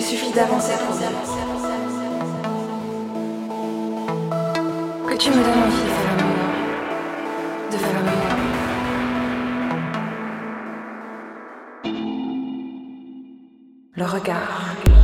suffit d'avancer pour dire que tu me donnes envie de faire l'amour, de faire l'amour. Le regard.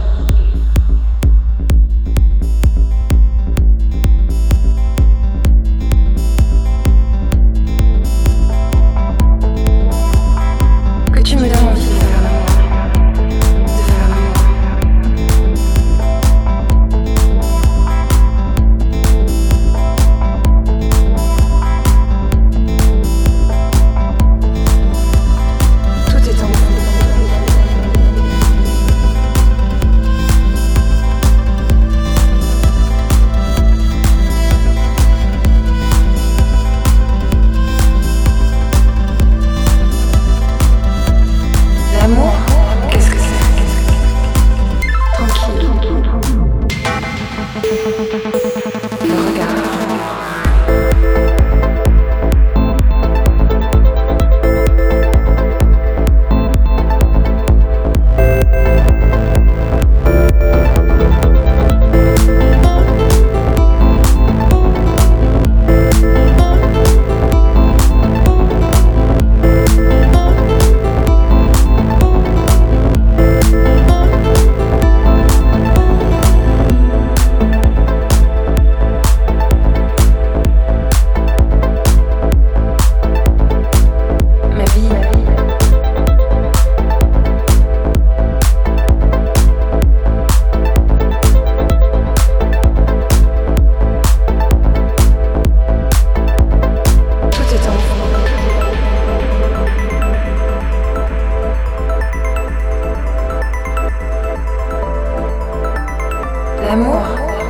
L'amour,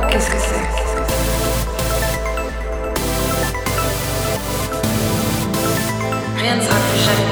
qu'est-ce que c'est? Rien ne sera plus jamais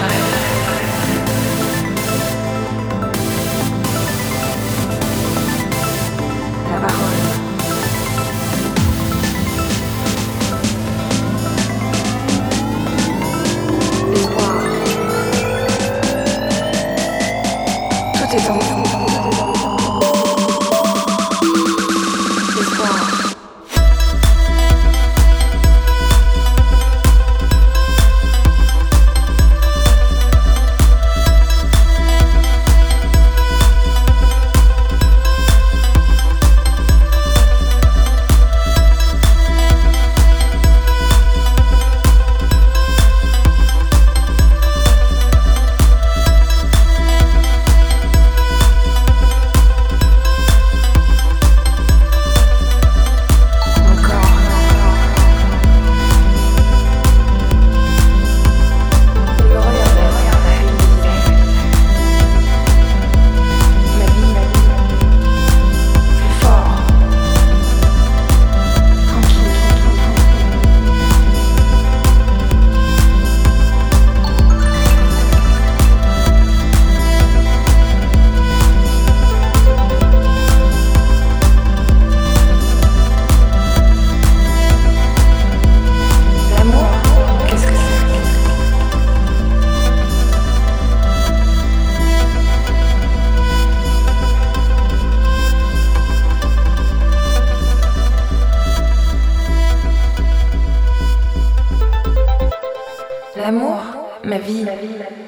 L'amour, ma vie, ma vie, ma vie.